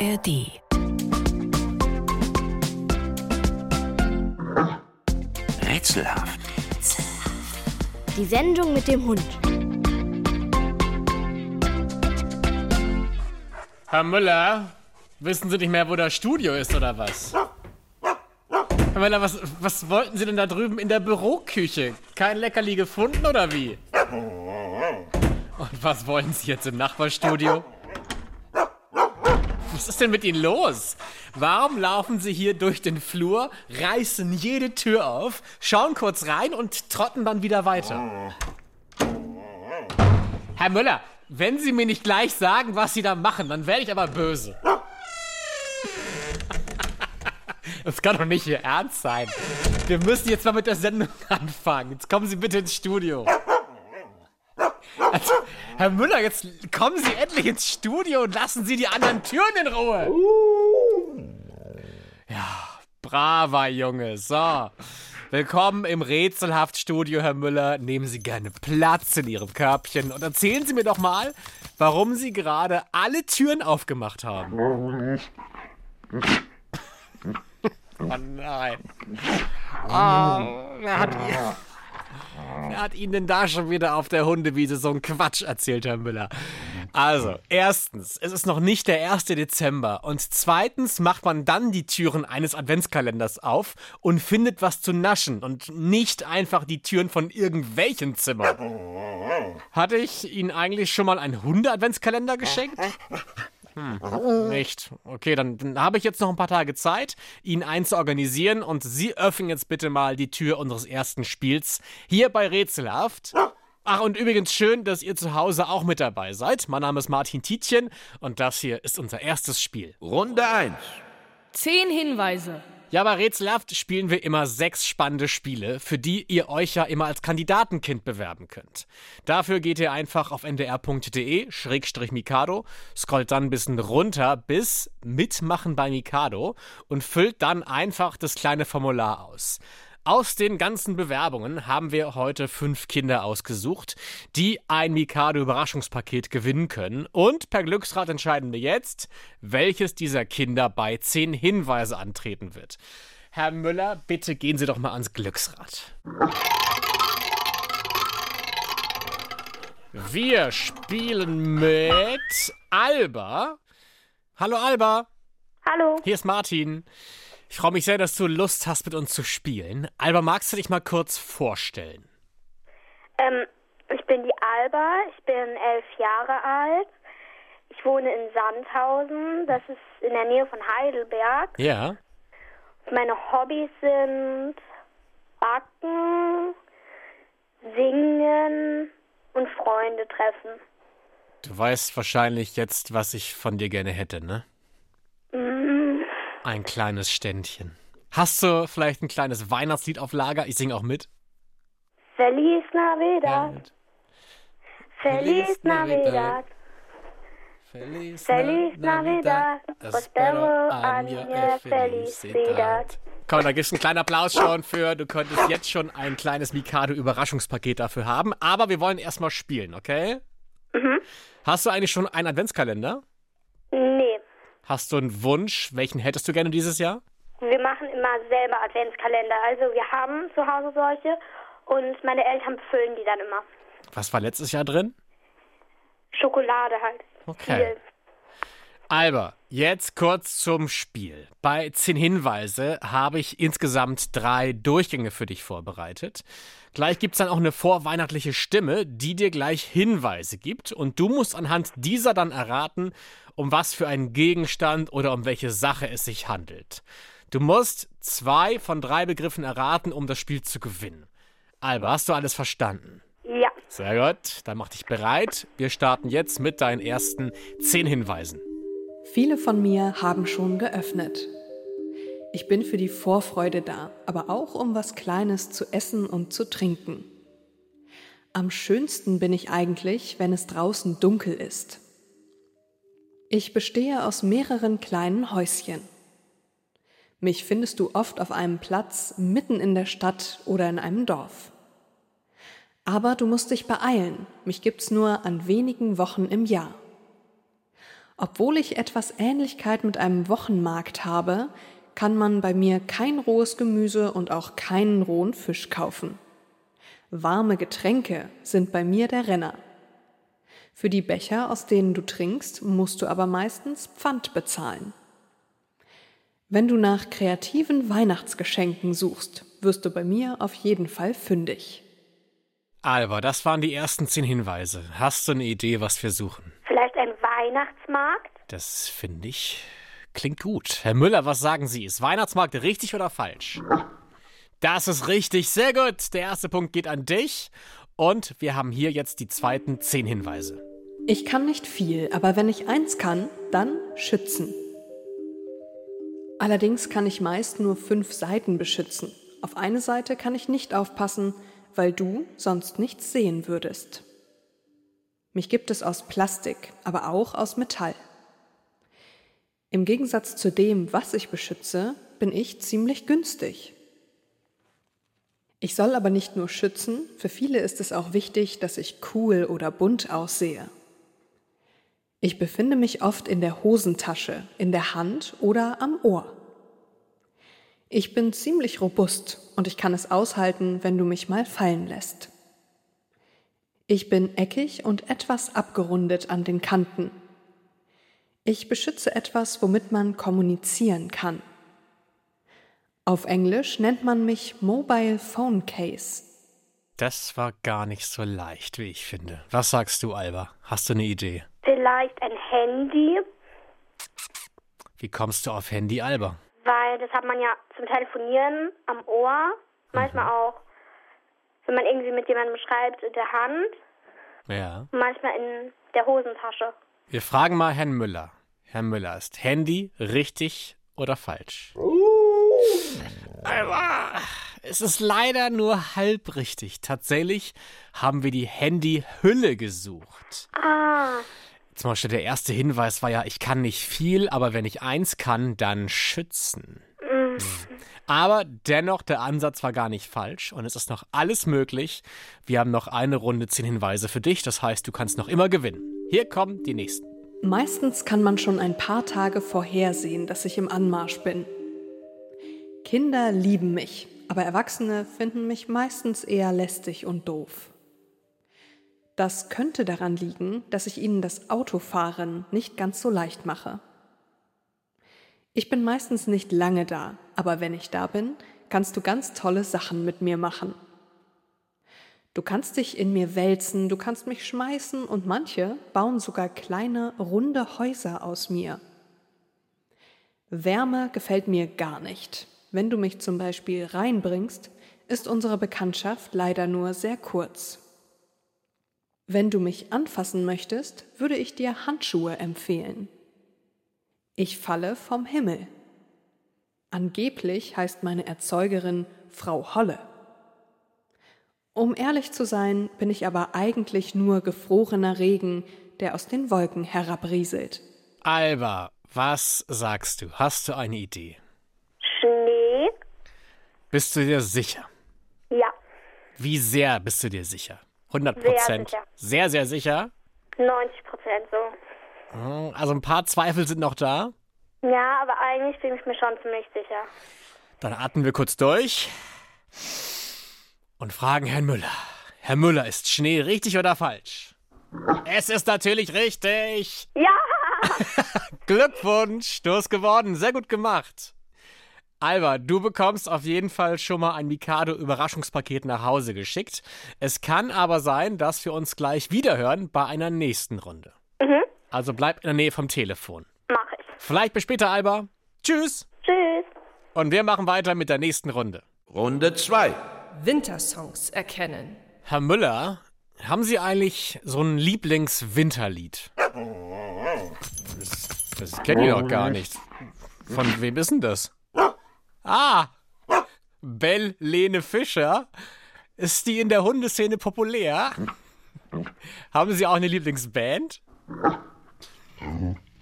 ARD. Rätselhaft. Die Sendung mit dem Hund. Herr Müller, wissen Sie nicht mehr, wo das Studio ist oder was? Herr Müller, was, was wollten Sie denn da drüben in der Büroküche? Kein Leckerli gefunden oder wie? Und was wollen Sie jetzt im Nachbarstudio? Was ist denn mit Ihnen los? Warum laufen Sie hier durch den Flur, reißen jede Tür auf, schauen kurz rein und trotten dann wieder weiter? Herr Müller, wenn Sie mir nicht gleich sagen, was Sie da machen, dann werde ich aber böse. Das kann doch nicht Ihr Ernst sein. Wir müssen jetzt mal mit der Sendung anfangen. Jetzt kommen Sie bitte ins Studio. Also, Herr Müller, jetzt kommen Sie endlich ins Studio und lassen Sie die anderen Türen in Ruhe. Ja, braver Junge. So. Willkommen im Rätselhaft-Studio, Herr Müller. Nehmen Sie gerne Platz in Ihrem Körbchen und erzählen Sie mir doch mal, warum Sie gerade alle Türen aufgemacht haben. Oh nein. Oh, wer hat, wer hat Ihnen denn da schon wieder auf der Hundewiese so einen Quatsch erzählt, Herr Müller? Also, erstens, es ist noch nicht der 1. Dezember. Und zweitens macht man dann die Türen eines Adventskalenders auf und findet was zu naschen und nicht einfach die Türen von irgendwelchen Zimmern. Hatte ich Ihnen eigentlich schon mal einen Hunde-Adventskalender geschenkt? Hm, nicht. Okay, dann, dann habe ich jetzt noch ein paar Tage Zeit, ihn einzuorganisieren und Sie öffnen jetzt bitte mal die Tür unseres ersten Spiels hier bei Rätselhaft. Ach, und übrigens schön, dass ihr zu Hause auch mit dabei seid. Mein Name ist Martin Tietjen und das hier ist unser erstes Spiel. Runde 1. Zehn Hinweise. Ja, bei Rätselhaft spielen wir immer sechs spannende Spiele, für die ihr euch ja immer als Kandidatenkind bewerben könnt. Dafür geht ihr einfach auf ndr.de-mikado, scrollt dann ein bisschen runter bis Mitmachen bei Mikado und füllt dann einfach das kleine Formular aus. Aus den ganzen Bewerbungen haben wir heute fünf Kinder ausgesucht, die ein Mikado Überraschungspaket gewinnen können. Und per Glücksrad entscheiden wir jetzt, welches dieser Kinder bei zehn Hinweise antreten wird. Herr Müller, bitte gehen Sie doch mal ans Glücksrad. Wir spielen mit Alba. Hallo Alba. Hallo. Hier ist Martin. Ich freue mich sehr, dass du Lust hast, mit uns zu spielen. Alba, magst du dich mal kurz vorstellen? Ähm, ich bin die Alba, ich bin elf Jahre alt. Ich wohne in Sandhausen, das ist in der Nähe von Heidelberg. Ja. Meine Hobbys sind Backen, Singen und Freunde treffen. Du weißt wahrscheinlich jetzt, was ich von dir gerne hätte, ne? Mm, Ein kleines Ständchen. Hast du vielleicht ein kleines Weihnachtslied auf Lager? Ich singe auch mit. Feliz Navidad, mit. Feliz Navidad, Feliz, Feliz Navidad, Prospero año felicidad. Komm, da gibt's einen kleinen Applaus schon für. Du könntest jetzt schon ein kleines Mikado-Überraschungspaket dafür haben. Aber wir wollen erstmal spielen, okay? Hast du eigentlich schon einen Adventskalender? Hast du einen Wunsch? Welchen hättest du gerne dieses Jahr? wir machen immer selber Adventskalender. Also wir haben zu Hause solche und meine Eltern befüllen die dann immer. Was war letztes Jahr drin? Schokolade halt. Okay. Viel. Alba, jetzt kurz zum Spiel. Bei 10 Hinweise habe ich insgesamt drei Durchgänge für dich vorbereitet. Gleich gibt es dann auch eine vorweihnachtliche Stimme, die dir gleich Hinweise gibt. Und du musst anhand dieser dann erraten, um was für einen Gegenstand oder um welche Sache es sich handelt. Du musst zwei von drei Begriffen erraten, um das Spiel zu gewinnen. Alba, hast du alles verstanden? Ja. Sehr gut, dann mach dich bereit. Wir starten jetzt mit deinen ersten 10 Hinweisen. Viele von mir haben schon geöffnet. Ich bin für die Vorfreude da, aber auch um was Kleines zu essen und zu trinken. Am schönsten bin ich eigentlich, wenn es draußen dunkel ist. Ich bestehe aus mehreren kleinen Häuschen. Mich findest du oft auf einem Platz mitten in der Stadt oder in einem Dorf. Aber du musst dich beeilen, mich gibt's nur an wenigen Wochen im Jahr. Obwohl ich etwas Ähnlichkeit mit einem Wochenmarkt habe, kann man bei mir kein rohes Gemüse und auch keinen rohen Fisch kaufen. Warme Getränke sind bei mir der Renner. Für die Becher, aus denen du trinkst, musst du aber meistens Pfand bezahlen. Wenn du nach kreativen Weihnachtsgeschenken suchst, wirst du bei mir auf jeden Fall fündig. Alba, das waren die ersten zehn Hinweise. Hast du eine Idee, was wir suchen? Weihnachtsmarkt? Das finde ich klingt gut. Herr Müller, was sagen Sie? Ist Weihnachtsmarkt richtig oder falsch? Das ist richtig, sehr gut. Der erste Punkt geht an dich. Und wir haben hier jetzt die zweiten zehn Hinweise. Ich kann nicht viel, aber wenn ich eins kann, dann schützen. Allerdings kann ich meist nur fünf Seiten beschützen. Auf eine Seite kann ich nicht aufpassen, weil du sonst nichts sehen würdest. Mich gibt es aus Plastik, aber auch aus Metall. Im Gegensatz zu dem, was ich beschütze, bin ich ziemlich günstig. Ich soll aber nicht nur schützen, für viele ist es auch wichtig, dass ich cool oder bunt aussehe. Ich befinde mich oft in der Hosentasche, in der Hand oder am Ohr. Ich bin ziemlich robust und ich kann es aushalten, wenn du mich mal fallen lässt. Ich bin eckig und etwas abgerundet an den Kanten. Ich beschütze etwas, womit man kommunizieren kann. Auf Englisch nennt man mich Mobile Phone Case. Das war gar nicht so leicht, wie ich finde. Was sagst du, Alba? Hast du eine Idee? Vielleicht ein Handy, Wie kommst du auf Handy, Alba? weil das hat man ja zum Telefonieren am Ohr, manchmal auch, wenn man irgendwie mit jemandem schreibt, in der Hand, Ja. manchmal in der Hosentasche. Wir fragen mal Herrn Müller. Herr Müller, ist Handy richtig oder falsch? Alba, es ist leider nur halb richtig. Tatsächlich haben wir die Handyhülle gesucht. Ah, Zum Beispiel der erste Hinweis war ja, ich kann nicht viel, aber wenn ich eins kann, dann schützen. Mhm. Aber dennoch, der Ansatz war gar nicht falsch und es ist noch alles möglich. Wir haben noch eine Runde zehn Hinweise für dich, das heißt, du kannst noch immer gewinnen. Hier kommen die nächsten. Meistens kann man schon ein paar Tage vorhersehen, dass ich im Anmarsch bin. Kinder lieben mich, aber Erwachsene finden mich meistens eher lästig und doof. Das könnte daran liegen, dass ich ihnen das Autofahren nicht ganz so leicht mache. Ich bin meistens nicht lange da, aber wenn ich da bin, kannst du ganz tolle Sachen mit mir machen. Du kannst dich in mir wälzen, du kannst mich schmeißen und manche bauen sogar kleine, runde Häuser aus mir. Wärme gefällt mir gar nicht. Wenn du mich zum Beispiel reinbringst, ist unsere Bekanntschaft leider nur sehr kurz. Wenn du mich anfassen möchtest, würde ich dir Handschuhe empfehlen. Ich falle vom Himmel. Angeblich heißt meine Erzeugerin Frau Holle. Um ehrlich zu sein, bin ich aber eigentlich nur gefrorener Regen, der aus den Wolken herabrieselt. Alba, was sagst du? Hast du eine Idee? Schnee? Bist du dir sicher? Ja, Wie sehr bist du dir sicher? 100 Sehr Prozent. sicher. Sehr, sehr sicher. 90 Prozent so. Hm, Also ein paar Zweifel sind noch da. Ja, aber eigentlich bin ich mir schon ziemlich sicher. Dann atmen wir kurz durch und fragen Herrn Müller. Herr Müller, ist Schnee richtig oder falsch? Es ist natürlich richtig. Ja! Glückwunsch, du hast gewonnen. Sehr gut gemacht. Alba, du bekommst auf jeden Fall schon mal ein Mikado-Überraschungspaket nach Hause geschickt. Es kann aber sein, dass wir uns gleich wiederhören bei einer nächsten Runde. Also bleib in der Nähe vom Telefon. Mach ich. Vielleicht bis später, Alba. Tschüss. Tschüss. Und wir machen weiter mit der nächsten Runde. Runde 2. Wintersongs erkennen. Herr Müller, haben Sie eigentlich so ein Lieblingswinterlied? Das, das kenne ich doch gar nicht. Von wem ist denn das? Ah, Bell Lene Fischer. Ist die in der Hundeszene populär? Haben Sie auch eine Lieblingsband?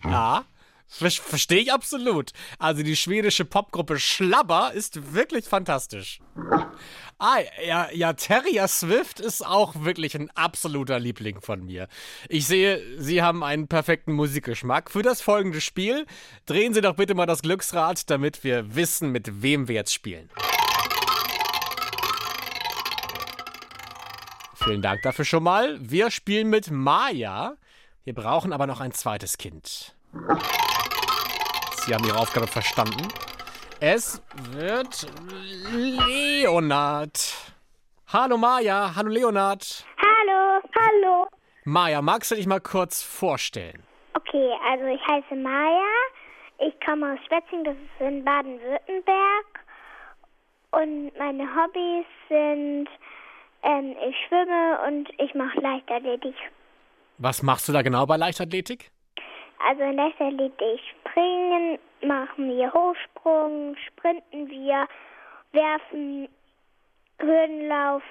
Ja, ver verstehe ich absolut. Also die schwedische Popgruppe Schlabber ist wirklich fantastisch. Ah, ja, ja, Terrier Swift ist auch wirklich ein absoluter Liebling von mir. Ich sehe, Sie haben einen perfekten Musikgeschmack. Für das folgende Spiel drehen Sie doch bitte mal das Glücksrad, damit wir wissen, mit wem wir jetzt spielen. Vielen Dank dafür schon mal. Wir spielen mit Maya. Wir brauchen aber noch ein zweites Kind. Sie haben Ihre Aufgabe verstanden. Es wird Leonard. Hallo Maya, hallo Leonard. Hallo, hallo. Maya, magst du dich mal kurz vorstellen? Okay, also ich heiße Maja. Ich komme aus Spetzing, das ist in Baden-Württemberg. Und meine Hobbys sind, ähm, ich schwimme und ich mache Leichtathletik. Was machst du da genau bei Leichtathletik? Also in Leichtathletik springen, machen wir Hochsprung, sprinten wir, werfen, Hürdenlauf,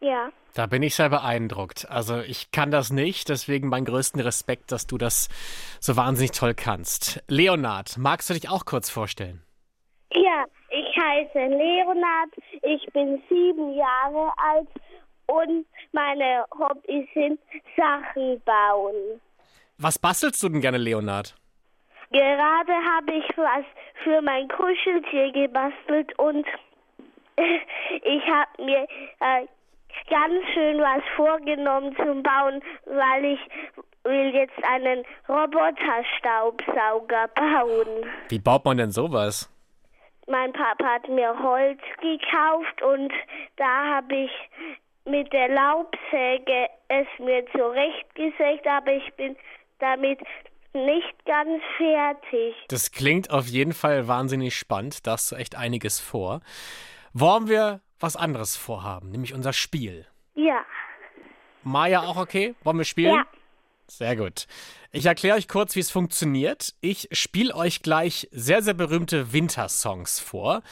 ja. Da bin ich sehr beeindruckt. Also ich kann das nicht, deswegen meinen größten Respekt, dass du das so wahnsinnig toll kannst. Leonard, magst du dich auch kurz vorstellen? Ja, ich heiße Leonard, ich bin sieben Jahre alt und meine Hobbys sind Sachen bauen. Was bastelst du denn gerne, Leonard? Gerade habe ich was für mein Kuscheltier gebastelt und ich habe mir äh, ganz schön was vorgenommen zum Bauen, weil ich will jetzt einen Roboterstaubsauger bauen. Wie baut man denn sowas? Mein Papa hat mir Holz gekauft und da habe ich mit der Laubsäge es mir zurechtgesägt, aber ich bin damit nicht ganz fertig. Das klingt auf jeden Fall wahnsinnig spannend. Da hast du echt einiges vor. Wollen wir was anderes vorhaben, nämlich unser Spiel? Ja. Maya auch okay? Wollen wir spielen? Ja. Sehr gut. Ich erkläre euch kurz, wie es funktioniert. Ich spiele euch gleich sehr, sehr berühmte Wintersongs vor.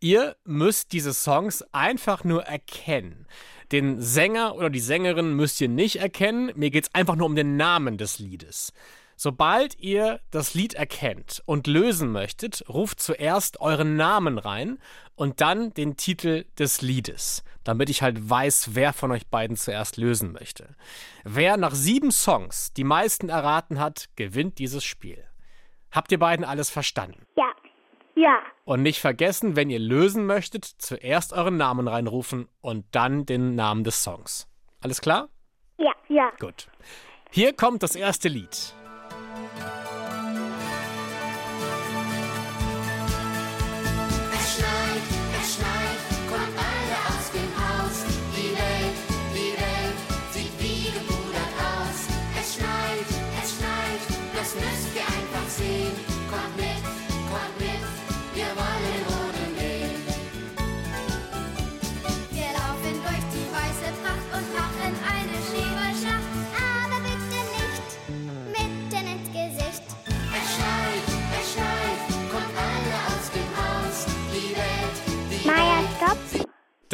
Ihr müsst diese Songs einfach nur erkennen. Den Sänger oder die Sängerin müsst ihr nicht erkennen. Mir geht es einfach nur um den Namen des Liedes. Sobald ihr das Lied erkennt und lösen möchtet, ruft zuerst euren Namen rein und dann den Titel des Liedes, damit ich halt weiß, wer von euch beiden zuerst lösen möchte. Wer nach sieben Songs die meisten erraten hat, gewinnt dieses Spiel. Habt ihr beiden alles verstanden? Ja. Ja. Und nicht vergessen, wenn ihr lösen möchtet, zuerst euren Namen reinrufen und dann den Namen des Songs. Alles klar? Ja. Ja. Gut. Hier kommt das erste Lied.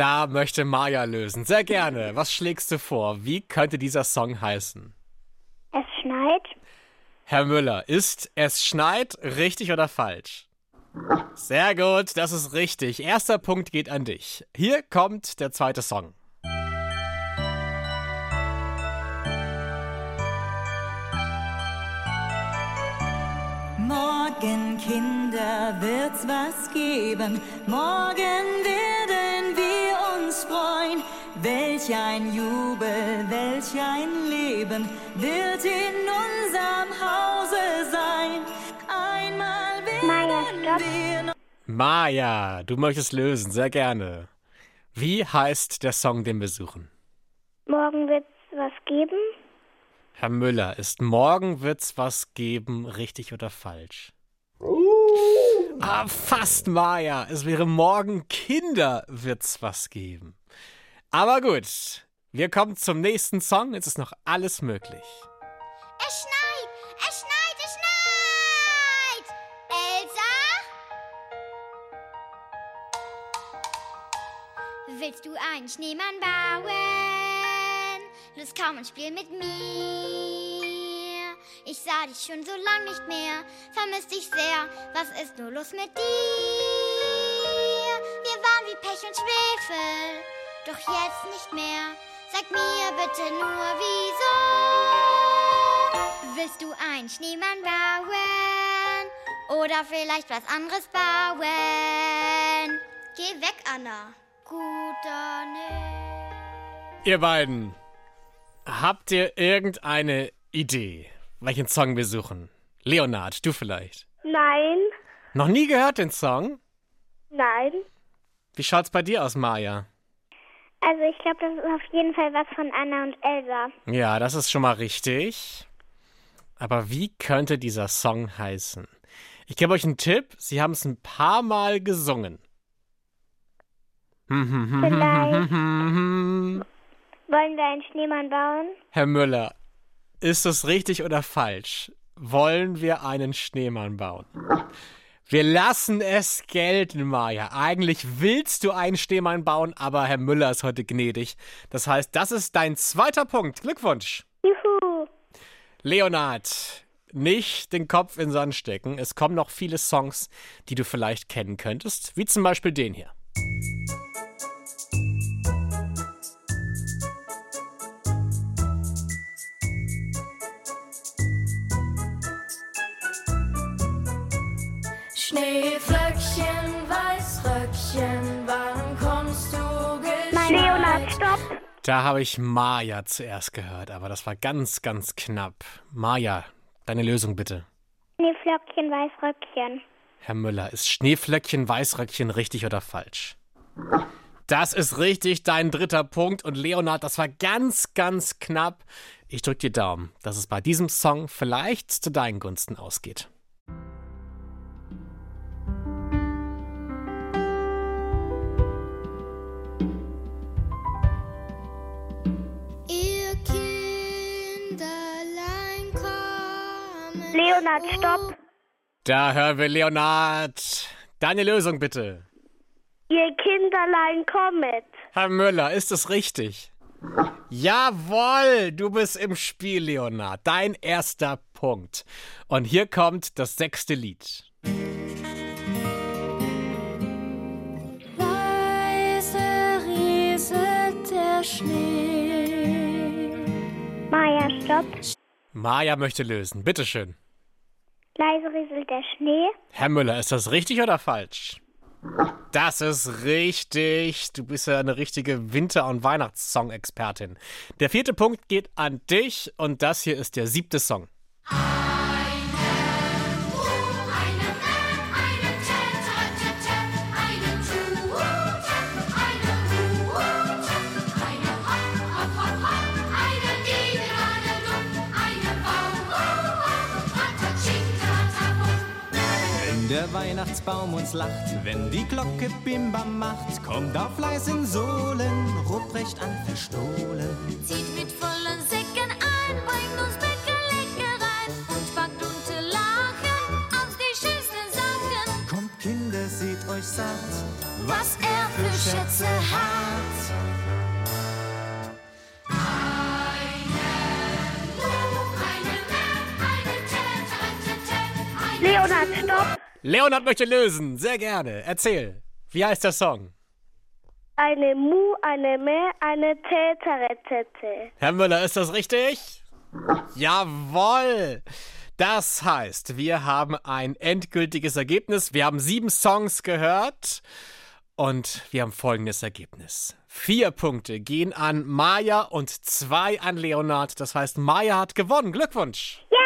Da möchte Maya lösen. Sehr gerne. Was schlägst du vor? Wie könnte dieser Song heißen? Es schneit. Herr Müller, ist es schneit richtig oder falsch? Sehr gut, das ist richtig. Erster Punkt geht an dich. Hier kommt der zweite Song. Morgen, Kinder, wird's was geben. Morgen werden wir uns freuen. Welch ein Jubel, welch ein Leben wird in unserem Hause sein. Einmal Maja, werden stopp. wir Maya, du möchtest lösen, sehr gerne. Wie heißt der Song, den wir suchen? Morgen wird's was geben. Herr Müller, ist morgen wird's was geben, richtig oder falsch? Ah, fast Maya. Es wäre morgen Kinder wird's was geben. Aber gut, wir kommen zum nächsten Song. Jetzt ist noch alles möglich. Es schneit, es schneit, es schneit. Elsa? Willst du einen Schneemann bauen? Los, komm und spiel mit mir. Ich sah dich schon so lang nicht mehr, vermisst dich sehr. Was ist nur los mit dir? Wir waren wie Pech und Schwefel. Doch jetzt nicht mehr. Sag mir bitte nur, wieso willst du einen Schneemann bauen? Oder vielleicht was anderes bauen? Geh weg, Anna. Guter nicht. Ihr beiden, habt ihr irgendeine Idee, welchen Song wir suchen? Leonard, du vielleicht. Nein, Noch nie gehört den Song? nein. Wie schaut's bei dir aus, Maja? Also ich glaube, das ist auf jeden Fall was von Anna und Elsa. Ja, das ist schon mal richtig. Aber wie könnte dieser Song heißen? Ich gebe euch einen Tipp. Sie haben es ein paar Mal gesungen. Vielleicht wollen wir einen Schneemann bauen? Herr Müller, ist es richtig oder falsch? Wollen wir einen Schneemann bauen? Wir lassen es gelten, Maja. Eigentlich willst du einen Schneemann bauen, aber Herr Müller ist heute gnädig. Das heißt, das ist dein zweiter Punkt. Glückwunsch. Juhu. Leonard, nicht den Kopf in den Sand stecken. Es kommen noch viele Songs, die du vielleicht kennen könntest, wie zum Beispiel den hier. Da habe ich Maja zuerst gehört, aber das war ganz, ganz knapp. Maja, deine Lösung bitte. Schneeflöckchen, Weißröckchen. Herr Müller, ist Schneeflöckchen, Weißröckchen richtig oder falsch? Das ist richtig, dein dritter Punkt. Und Leonard, das war ganz, ganz knapp. Ich drück dir Daumen, dass es bei diesem Song vielleicht zu deinen Gunsten ausgeht. Leonard, stopp. Da hören wir Leonard. Deine Lösung bitte. Ihr Kinderlein kommet. Herr Müller, ist es richtig? Jawohl, du bist im Spiel, Leonard. Dein erster Punkt. Und hier kommt das sechste Lied. Leise rieselt der Schnee. Maja, stopp. Maja möchte lösen. Bitteschön. Leise rieselt der Schnee. Herr Müller, ist das richtig oder falsch? Das ist richtig. Du bist ja eine richtige Winter- und Weihnachtssong-Expertin. Der vierte Punkt geht an dich und das hier ist der siebte Song. Wenn der Weihnachtsbaum uns lacht, wenn die Glocke Bimbam macht, kommt auf leisen Sohlen, Ruprecht an verstohlen. Zieht mit vollen Säcken ein, bringt uns Bäckerleckereien und packt unter Lachen aus die schönsten Sachen. Kommt Kinder, seht euch satt, Was er für Schätze hat. Leonard, stopp. Leonard möchte lösen. Sehr gerne. Erzähl. Wie heißt der Song? Eine Mu, eine Mä, eine Täterettete. Herr Müller, ist das richtig? Jawohl! Das heißt, wir haben ein endgültiges Ergebnis. Wir haben sieben Songs gehört und wir haben folgendes Ergebnis. Vier Punkte gehen an Maya und zwei an Leonard. Das heißt, Maya hat gewonnen. Glückwunsch! Ja!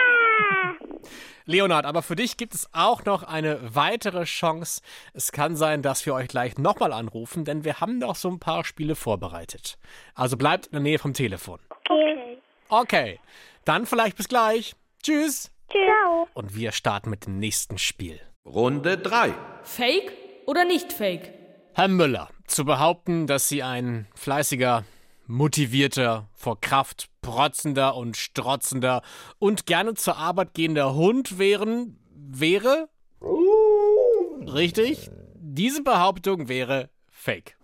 Leonard, aber für dich gibt es auch noch eine weitere Chance. Es kann sein, dass wir euch gleich nochmal anrufen, denn wir haben noch so ein paar Spiele vorbereitet. Also bleibt in der Nähe vom Telefon. Okay. Okay, dann vielleicht bis gleich. Tschüss. Ciao. Und wir starten mit dem nächsten Spiel. Runde 3. Fake oder nicht fake? Herr Müller, zu behaupten, dass Sie ein fleißiger, motivierter, vor Kraft protzender und strotzender und gerne zur Arbeit gehender Hund wären, wäre? Richtig? Diese Behauptung wäre fake.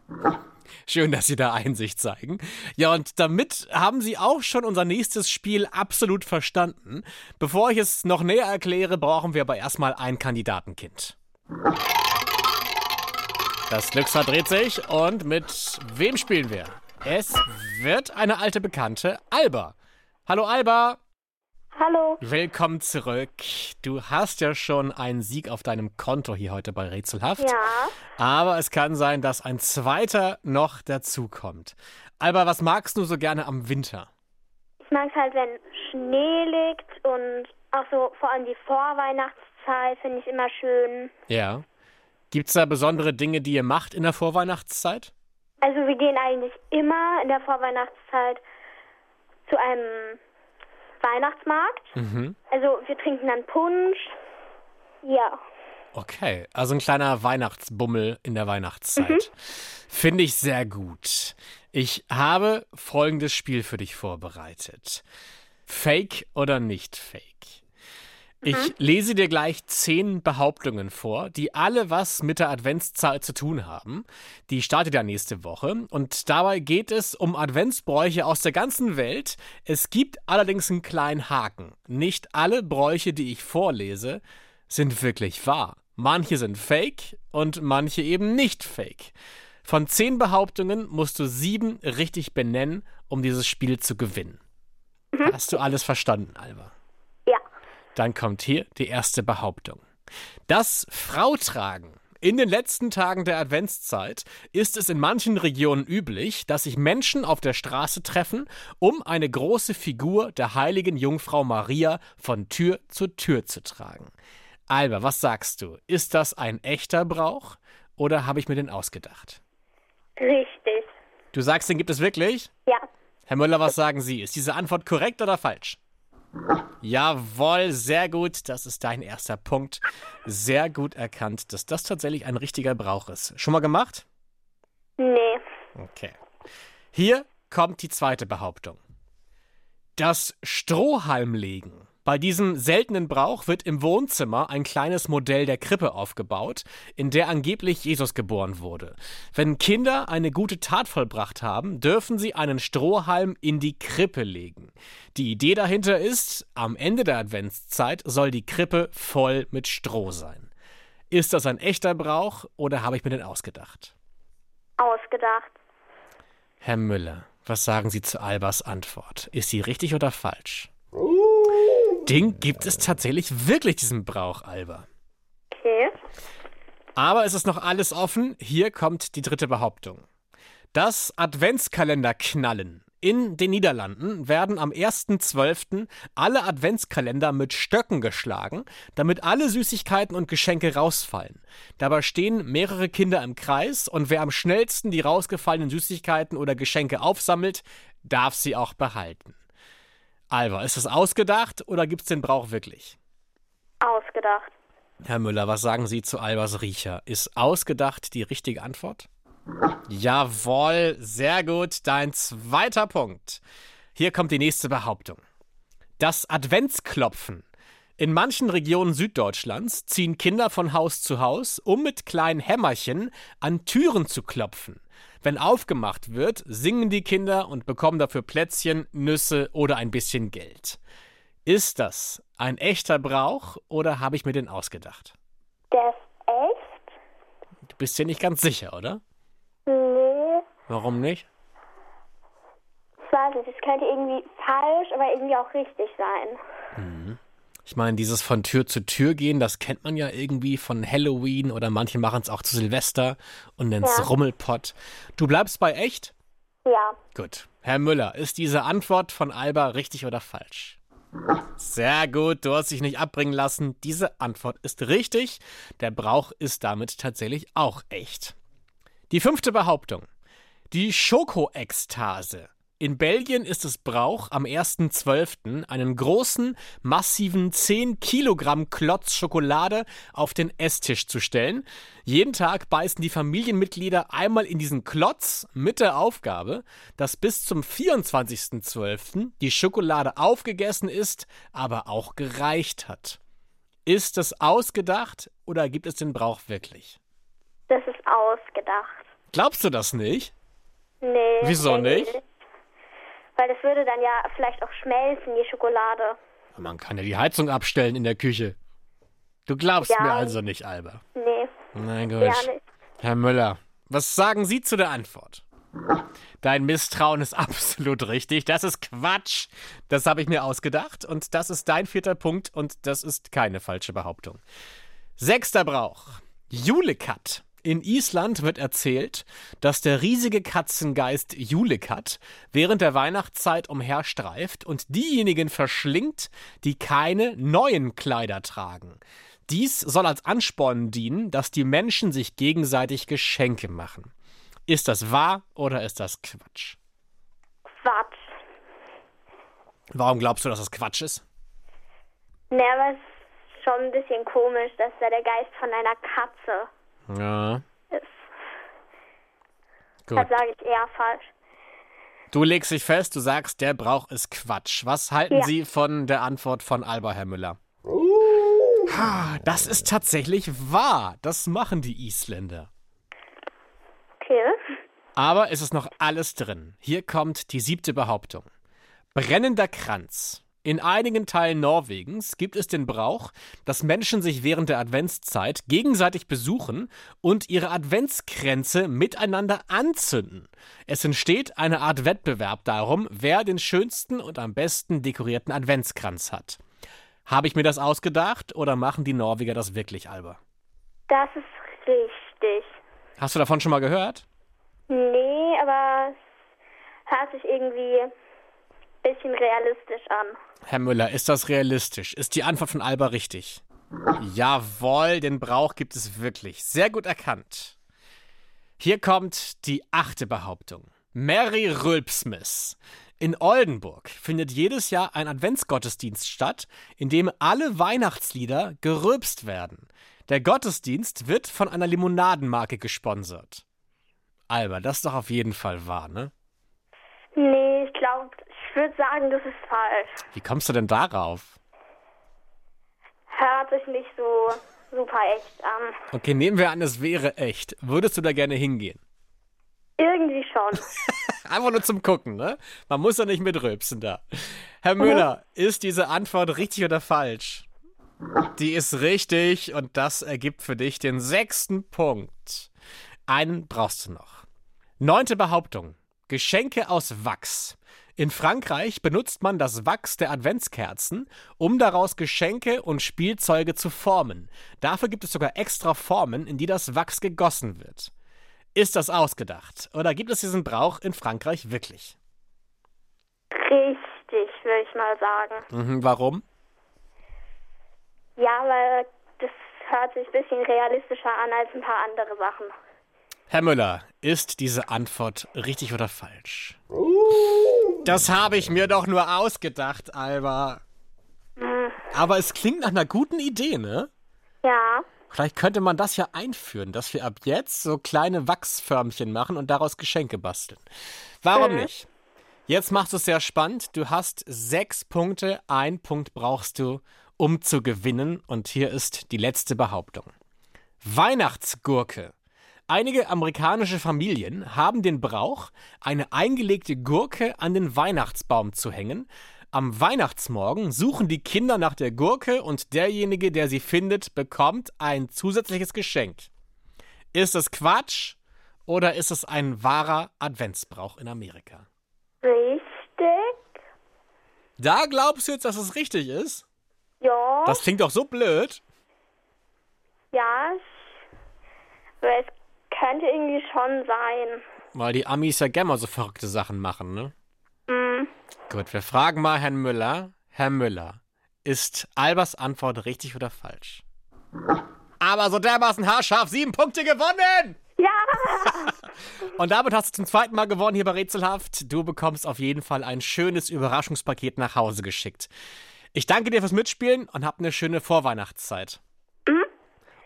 Schön, dass Sie da Einsicht zeigen. Ja, und damit haben Sie auch schon unser nächstes Spiel absolut verstanden. Bevor ich es noch näher erkläre, brauchen wir aber erstmal ein Kandidatenkind. Das Glücksrad dreht sich und mit wem spielen wir? Es wird eine alte Bekannte, Alba. Hallo Alba. Hallo. Willkommen zurück. Du hast ja schon einen Sieg auf deinem Konto hier heute bei Rätselhaft. Ja. Aber es kann sein, dass ein zweiter noch dazukommt. Alba, was magst du so gerne am Winter? Ich mag es halt, wenn Schnee liegt und auch so vor allem die Vorweihnachtszeit finde ich immer schön. Ja. Gibt's da besondere Dinge, die ihr macht in der Vorweihnachtszeit? Also wir gehen eigentlich immer in der Vorweihnachtszeit zu einem Weihnachtsmarkt. Mhm. Also wir trinken dann Punsch. Ja. Okay, also ein kleiner Weihnachtsbummel in der Weihnachtszeit. Finde ich sehr gut. Ich habe folgendes Spiel für dich vorbereitet. Fake oder nicht fake? Ich lese dir gleich zehn Behauptungen vor, die alle was mit der Adventszeit zu tun haben. Die startet ja nächste Woche und dabei geht es um Adventsbräuche aus der ganzen Welt. Es gibt allerdings einen kleinen Haken. Nicht alle Bräuche, die ich vorlese, sind wirklich wahr. Manche sind fake und manche eben nicht fake. Von zehn Behauptungen musst du sieben richtig benennen, um dieses Spiel zu gewinnen. Hast du alles verstanden, Alba? Dann kommt hier die erste Behauptung. Das Frautragen. In den letzten Tagen der Adventszeit ist es in manchen Regionen üblich, dass sich Menschen auf der Straße treffen, um eine große Figur der heiligen Jungfrau Maria von Tür zu Tür zu tragen. Alba, was sagst du? Ist das ein echter Brauch oder habe ich mir den ausgedacht? Richtig. Du sagst, den gibt es wirklich? Ja. Herr Müller, was sagen Sie? Ist diese Antwort korrekt oder falsch? Jawohl, sehr gut. Das ist dein erster Punkt. Sehr gut erkannt, dass das tatsächlich ein richtiger Brauch ist. Schon mal gemacht? Nee. Okay. Hier kommt die zweite Behauptung. Das Strohhalmlegen. Bei diesem seltenen Brauch wird im Wohnzimmer ein kleines Modell der Krippe aufgebaut, in der angeblich Jesus geboren wurde. Wenn Kinder eine gute Tat vollbracht haben, dürfen sie einen Strohhalm in die Krippe legen. Die Idee dahinter ist, am Ende der Adventszeit soll die Krippe voll mit Stroh sein. Ist das ein echter Brauch oder habe ich mir den ausgedacht? Ausgedacht. Herr Müller, was sagen Sie zu Albers Antwort? Ist sie richtig oder falsch? Den gibt es tatsächlich wirklich, diesen Brauch, Alba. Okay. Aber es ist noch alles offen. Hier kommt die dritte Behauptung. Das Adventskalenderknallen. In den Niederlanden werden am 1.12. alle Adventskalender mit Stöcken geschlagen, damit alle Süßigkeiten und Geschenke rausfallen. Dabei stehen mehrere Kinder im Kreis und wer am schnellsten die rausgefallenen Süßigkeiten oder Geschenke aufsammelt, darf sie auch behalten. Alba, ist das ausgedacht oder gibt es den Brauch wirklich? Ausgedacht. Herr Müller, was sagen Sie zu Albers Riecher? Ist ausgedacht die richtige Antwort? Jawohl, sehr gut. Dein zweiter Punkt. Hier kommt die nächste Behauptung. Das Adventsklopfen. In manchen Regionen Süddeutschlands ziehen Kinder von Haus zu Haus, um mit kleinen Hämmerchen an Türen zu klopfen. Wenn aufgemacht wird, singen die Kinder und bekommen dafür Plätzchen, Nüsse oder ein bisschen Geld. Ist das ein echter Brauch oder habe ich mir den ausgedacht? Der ist echt? Du bist dir nicht ganz sicher, oder? Nee. Warum nicht? Ich weiß nicht, das könnte irgendwie falsch, aber irgendwie auch richtig sein. Ich meine, dieses von Tür zu Tür gehen, das kennt man ja irgendwie von Halloween oder manche machen es auch zu Silvester und nennen es Ja. Rummelpott. Du bleibst bei echt? Ja. Gut. Herr Müller, ist diese Antwort von Alba richtig oder falsch? Sehr gut, du hast dich nicht abbringen lassen. Diese Antwort ist richtig. Der Brauch ist damit tatsächlich auch echt. Die fünfte Behauptung. Die Schokoekstase. In Belgien ist es Brauch, am 1.12. einen großen, massiven 10 Kilogramm Klotz Schokolade auf den Esstisch zu stellen. Jeden Tag beißen die Familienmitglieder einmal in diesen Klotz mit der Aufgabe, dass bis zum 24.12. die Schokolade aufgegessen ist, aber auch gereicht hat. Ist es ausgedacht oder gibt es den Brauch wirklich? Das ist ausgedacht. Glaubst du das nicht? Nee. Wieso irgendwie nicht? Weil das würde dann ja vielleicht auch schmelzen, die Schokolade. Man kann ja die Heizung abstellen in der Küche. Du glaubst Ja. mir also nicht, Alba. Nee. Na gut. Ja. Herr Müller, was sagen Sie zu der Antwort? Dein Misstrauen ist absolut richtig. Das ist Quatsch. Das habe ich mir ausgedacht. Und das ist dein vierter Punkt. Und das ist keine falsche Behauptung. Sechster Brauch. Julekat. In Island wird erzählt, dass der riesige Katzengeist Julekat während der Weihnachtszeit umherstreift und diejenigen verschlingt, die keine neuen Kleider tragen. Dies soll als Ansporn dienen, dass die Menschen sich gegenseitig Geschenke machen. Ist das wahr oder ist das Quatsch? Quatsch. Warum glaubst du, dass das Quatsch ist? Ne, aber es ist schon ein bisschen komisch, dass da der Geist von einer Katze Ja. ist. Gut. Das sage ich eher falsch. Du legst dich fest, du sagst, der Brauch ist Quatsch. Was halten Ja. Sie von der Antwort von Alba, Herr Müller? Das ist tatsächlich wahr. Das machen die Isländer. Okay. Aber es ist noch alles drin. Hier kommt die siebte Behauptung. Brennender Kranz. In einigen Teilen Norwegens gibt es den Brauch, dass Menschen sich während der Adventszeit gegenseitig besuchen und ihre Adventskränze miteinander anzünden. Es entsteht eine Art Wettbewerb darum, wer den schönsten und am besten dekorierten Adventskranz hat. Habe ich mir das ausgedacht oder machen die Norweger das wirklich, Alba? Das ist richtig. Hast du davon schon mal gehört? Nee, aber es hört sich irgendwie ein bisschen realistisch an. Herr Müller, ist das realistisch? Ist die Antwort von Alba richtig? Jawohl, den Brauch gibt es wirklich. Sehr gut erkannt. Hier kommt die achte Behauptung. Mary Rülpsmith. In Oldenburg findet jedes Jahr ein Adventsgottesdienst statt, in dem alle Weihnachtslieder gerülpst werden. Der Gottesdienst wird von einer Limonadenmarke gesponsert. Alba, das ist doch auf jeden Fall wahr, ne? Ich würde sagen, das ist falsch. Wie kommst du denn darauf? Hört sich nicht so super echt an. Okay, nehmen wir an, es wäre echt. Würdest du da gerne hingehen? Irgendwie schon. Einfach nur zum Gucken, ne? Man muss ja nicht mitrülpsen da. Herr Müller, ist diese Antwort richtig oder falsch? Die ist richtig und das ergibt für dich den sechsten Punkt. Einen brauchst du noch. Neunte Behauptung. Geschenke aus Wachs. In Frankreich benutzt man das Wachs der Adventskerzen, um daraus Geschenke und Spielzeuge zu formen. Dafür gibt es sogar extra Formen, in die das Wachs gegossen wird. Ist das ausgedacht oder gibt es diesen Brauch in Frankreich wirklich? Richtig, würde ich mal sagen. Mhm, warum? Ja, weil das hört sich ein bisschen realistischer an als ein paar andere Sachen. Herr Müller, ist diese Antwort richtig oder falsch? Das habe ich mir doch nur ausgedacht, Alba. Aber es klingt nach einer guten Idee, ne? Ja, Vielleicht könnte man das ja einführen, dass wir ab jetzt so kleine Wachsförmchen machen und daraus Geschenke basteln. Warum Mhm. nicht? Jetzt machst du es sehr spannend. Du hast sechs Punkte. Ein Punkt brauchst du, um zu gewinnen. Und hier ist die letzte Behauptung. Weihnachtsgurke. Einige amerikanische Familien haben den Brauch, eine eingelegte Gurke an den Weihnachtsbaum zu hängen. Am Weihnachtsmorgen suchen die Kinder nach der Gurke und derjenige, der sie findet, bekommt ein zusätzliches Geschenk. Ist es Quatsch oder ist es ein wahrer Adventsbrauch in Amerika? richtig. Da glaubst du jetzt, dass es richtig ist? Ja, Das klingt doch so blöd. ja. Aber es könnte irgendwie schon sein. Weil die Amis ja gerne mal so verrückte Sachen machen, ne? Hm, Gut, wir fragen mal Herrn Müller. Herr Müller, ist Albers Antwort richtig oder falsch? Aber so dermaßen haarscharf, sieben Punkte gewonnen! Ja! Und damit hast du zum zweiten Mal gewonnen hier bei Rätselhaft. Du bekommst auf jeden Fall ein schönes Überraschungspaket nach Hause geschickt. Ich danke dir fürs Mitspielen und hab eine schöne Vorweihnachtszeit.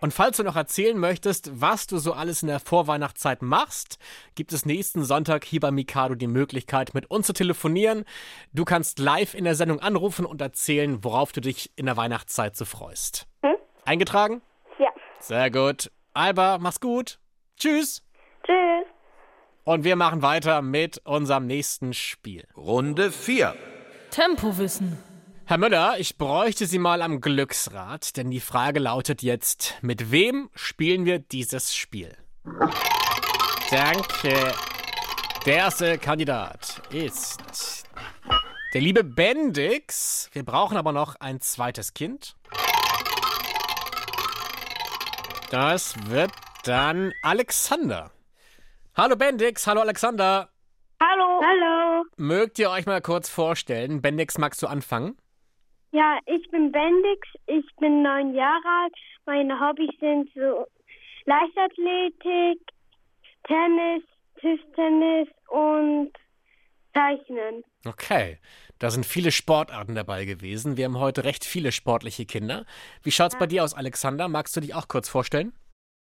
Und falls du noch erzählen möchtest, was du so alles in der Vorweihnachtszeit machst, gibt es nächsten Sonntag hier bei Mikado die Möglichkeit, mit uns zu telefonieren. Du kannst live in der Sendung anrufen und erzählen, worauf du dich in der Weihnachtszeit so freust. Hm? Eingetragen? Ja. Sehr gut. Alba, mach's gut. Tschüss. Tschüss. Und wir machen weiter mit unserem nächsten Spiel. Runde 4. Tempowissen. Herr Müller, ich bräuchte Sie mal am Glücksrad, denn die Frage lautet jetzt, mit wem spielen wir dieses Spiel? Danke. Der erste Kandidat ist der liebe Bendix. Wir brauchen aber noch ein zweites Kind. Das wird dann Alexander. Hallo Bendix, hallo Alexander. Hallo. Hallo. Mögt ihr euch mal kurz vorstellen? Bendix, magst du anfangen? Ja, ich bin Bendix, ich bin neun Jahre alt. Meine Hobbys sind so Leichtathletik, Tennis, Tischtennis und Zeichnen. Okay, da sind viele Sportarten dabei gewesen. Wir haben heute recht viele sportliche Kinder. Wie schaut's bei dir aus, Alexander? Magst du dich auch kurz vorstellen?